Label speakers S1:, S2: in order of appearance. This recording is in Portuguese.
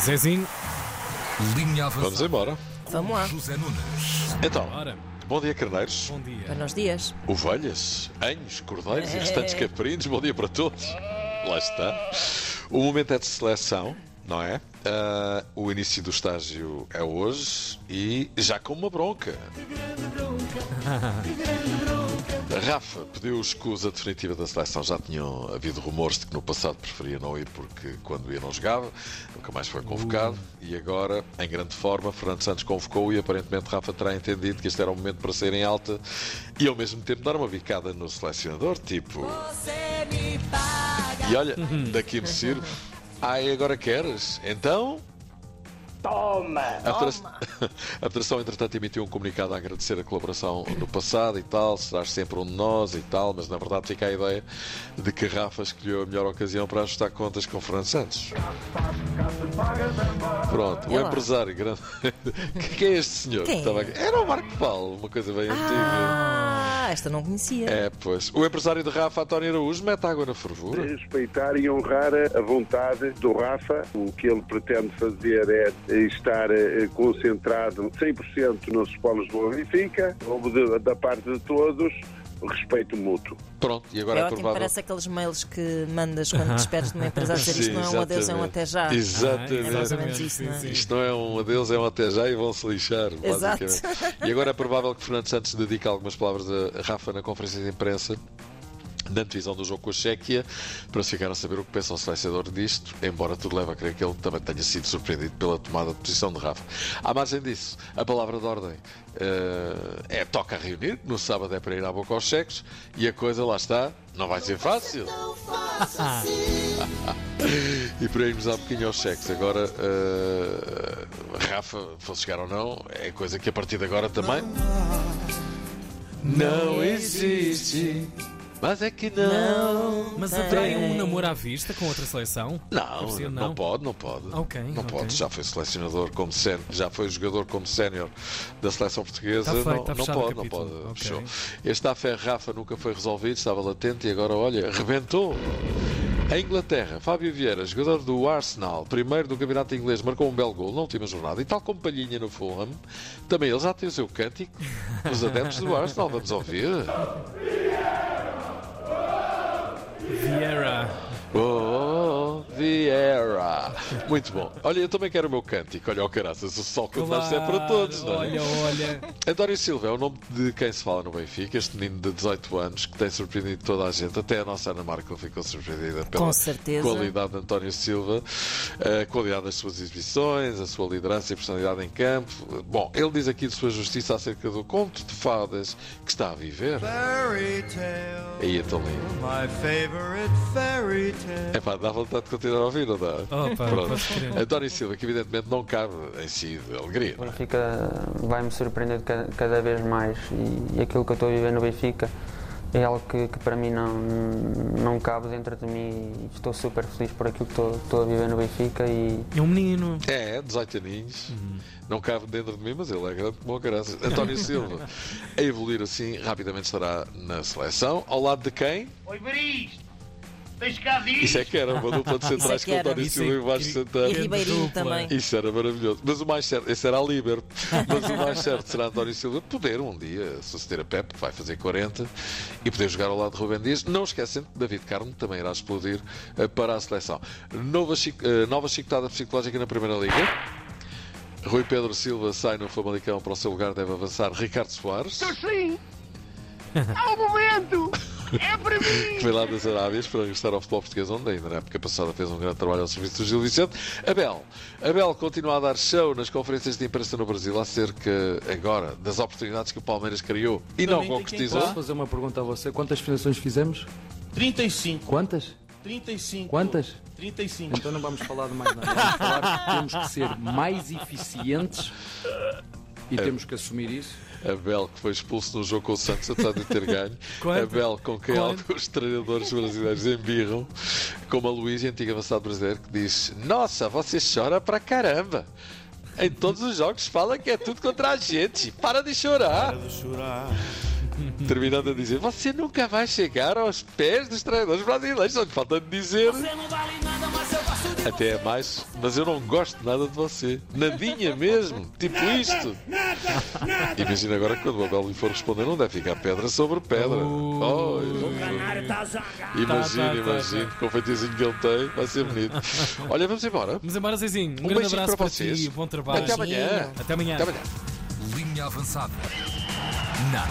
S1: Zezinho,
S2: Linha avançada.
S3: Vamos embora.
S4: Vamos lá.
S2: José Nunes.
S3: Então, bom dia, carneiros,
S1: bom dia.
S4: Buenos dias.
S3: ovelhas, anhos, cordeiros e
S4: É.
S3: restantes caprinos. Bom dia para todos. Lá está. O momento é de seleção, não é? Ah, o início do estágio é hoje e já com uma bronca. Rafa pediu escusa definitiva da seleção. Já tinham havido rumores de que no passado preferia não ir porque quando ia não jogava, nunca mais foi convocado. E agora, em grande forma, Fernando Santos convocou e aparentemente Rafa terá entendido que este era o momento para sair em alta e ao mesmo tempo dar uma bicada no selecionador, tipo. E olha, daqui me sirvo. Ai, agora queres? Então.
S5: Toma!
S3: A Federação, entretanto, emitiu um comunicado a agradecer a colaboração no passado e tal, serás sempre um de nós e tal, mas na verdade fica a ideia de que Rafa escolheu a melhor ocasião para ajustar contas com Fernando Santos. Pronto, o empresário grande. Quem é este senhor?
S4: Quem
S3: que estava aqui? Era o Marco Paulo, uma coisa bem antiga.
S4: Ah, esta não conhecia.
S3: É, pois. O empresário de Rafa, António Araújo, mete água na fervura.
S5: Respeitar e honrar a vontade do Rafa. O que ele pretende fazer é estar eh, concentrado 100% nos polos do Benfica. Houve da parte de todos respeito mútuo.
S3: Pronto, e agora
S4: É
S3: é,
S4: ótimo,
S3: provável.
S4: parece aqueles mails que mandas quando te despedes de uma empresa a dizer isto não é um adeus, é um até já.
S3: Exatamente.
S4: É mais ou menos isso,
S1: sim,
S4: não é?
S1: sim.
S3: Isto não é um adeus, é um até já e vão-se lixar,
S4: Exato.
S3: E agora é provável que Fernando Santos dedique algumas palavras a Rafa na conferência de imprensa. Na antevisão do jogo com a Chequia, para se ficar a saber o que pensa o selecionador disto, embora tudo leve a crer que ele também tenha sido surpreendido pela tomada de posição de Rafa. À margem disso, a palavra de ordem eh, é toca a reunir, no sábado é para ir à boca aos cheques, e a coisa lá está, não vai ser fácil. E para irmos há bocadinho aos cheques, agora, eh, Rafa, fosse chegar ou não, é coisa que a partir de agora também. Não existe, mas é que não.
S1: Mas haverá
S4: Tem.
S1: um namoro à vista com outra seleção?
S3: Não, não,
S1: não.
S3: pode, não pode.
S1: Ok,
S3: não
S1: ok.
S3: pode. Já foi selecionador como sénior, já foi jogador como sénior da seleção portuguesa.
S1: Tá feito,
S3: não,
S1: tá
S3: não pode, não pode.
S1: Ok.
S3: Fechou. Este afé Rafa nunca foi resolvido, estava latente e agora, olha, rebentou. A Inglaterra, Fábio Vieira, jogador do Arsenal, primeiro do campeonato inglês, marcou um belo gol na última jornada e tal como Palhinha no Fulham, também ele já tem o seu cântico. Os adeptos do Arsenal, vamos ouvir. Muito bom. Olha, eu também quero o meu cântico. Olha, o caraças, o sol que nasce é para todos, não é?
S1: Olha, olha.
S3: António Silva é o nome de quem se fala no Benfica, este menino de 18 anos que tem surpreendido toda a gente, até a nossa Ana Marco ficou surpreendida pela
S4: Com certeza.
S3: qualidade de António Silva, a qualidade das suas exibições, a sua liderança e personalidade em campo. Bom, ele diz aqui de sua justiça acerca do conto de fadas que está a viver.
S6: Fairy tale,
S3: Aí é tão lindo.
S6: my favorite fairy tale.
S3: É pá, dá vontade de continuar a ouvir, não dá?
S1: Opa,
S3: Pronto. António Silva, que evidentemente não cabe em si de alegria.
S7: O Benfica vai-me surpreender cada, cada vez mais e, aquilo que eu estou a viver no Benfica é algo que, que para mim não, não cabe dentro de mim e estou super feliz por aquilo que estou, estou a viver no Benfica e
S1: É um menino.
S3: É, 18 aninhos. Não cabe dentro de mim, mas ele é grande como o caraças. António Silva, a evoluir assim, rapidamente estará na seleção. Ao lado de quem?
S8: Oi, Varisto!
S3: Isso é que era uma dupla de centrais
S4: que
S3: com. António
S1: Isso
S3: Silva
S1: é-
S3: e Vasco
S1: e-
S4: E
S3: Santana.
S4: Ribeirinho também.
S3: Isso era maravilhoso. Mas o mais certo, esse era a Liber. Mas o mais certo será António Silva poder um dia suceder a Pep, que vai fazer 40, e poder jogar ao lado de Rubem Dias. Não esquecendo que David Carmo também irá explodir eh, para a seleção. Nova, eh, nova chicotada psicológica na Primeira Liga. Rui Pedro Silva sai no Famalicão para o seu lugar, deve avançar Ricardo Soares,
S8: Sim! Há um momento! É para
S3: que
S8: mim!
S3: foi lá das Arábias para regressar ao futebol português, onde ainda na época passada fez um grande trabalho ao serviço do Gil Vicente. Abel, Abel continua a dar show nas conferências de imprensa no Brasil acerca agora das oportunidades que o Palmeiras criou e não
S9: Também
S3: concretizou.
S9: Posso fazer uma pergunta a você? Quantas finalizações fizemos?
S8: 35.
S9: Quantas?
S8: 35.
S9: Quantas?
S8: 35.
S9: Então não vamos falar de mais nada. Vamos falar que temos que ser mais eficientes e temos que assumir isso.
S3: Abel, que foi expulso no jogo com o Santos, apesar de ter ganho.
S1: Quanto?
S3: Abel, com quem
S1: Quanto?
S3: alguns treinadores brasileiros embirram, como a Luís, antigo avançado brasileiro, que diz: Nossa, você chora pra caramba. Em todos os jogos fala que é tudo contra a gente. Para de chorar. Terminando a dizer: Você nunca vai chegar aos pés dos treinadores brasileiros. Só lhe falta de dizer.
S8: não vale nada,
S3: Até é mais, mas eu não gosto nada de você. Nadinha mesmo, tipo isto. Imagina agora que quando o Abel lhe for responder, não deve ficar pedra sobre pedra. Oh, imagina,
S1: Tá, tá, tá,
S3: imagina, com o feitiçozinho que ele tem, vai ser bonito. Olha, vamos embora.
S1: Vamos embora, Zezinho. Um,
S3: Um
S1: grande abraço
S3: para
S1: para,
S3: vocês.
S1: ti. Bom trabalho.
S3: Até amanhã.
S1: Até amanhã.
S3: Até amanhã.
S2: Linha avançada. Na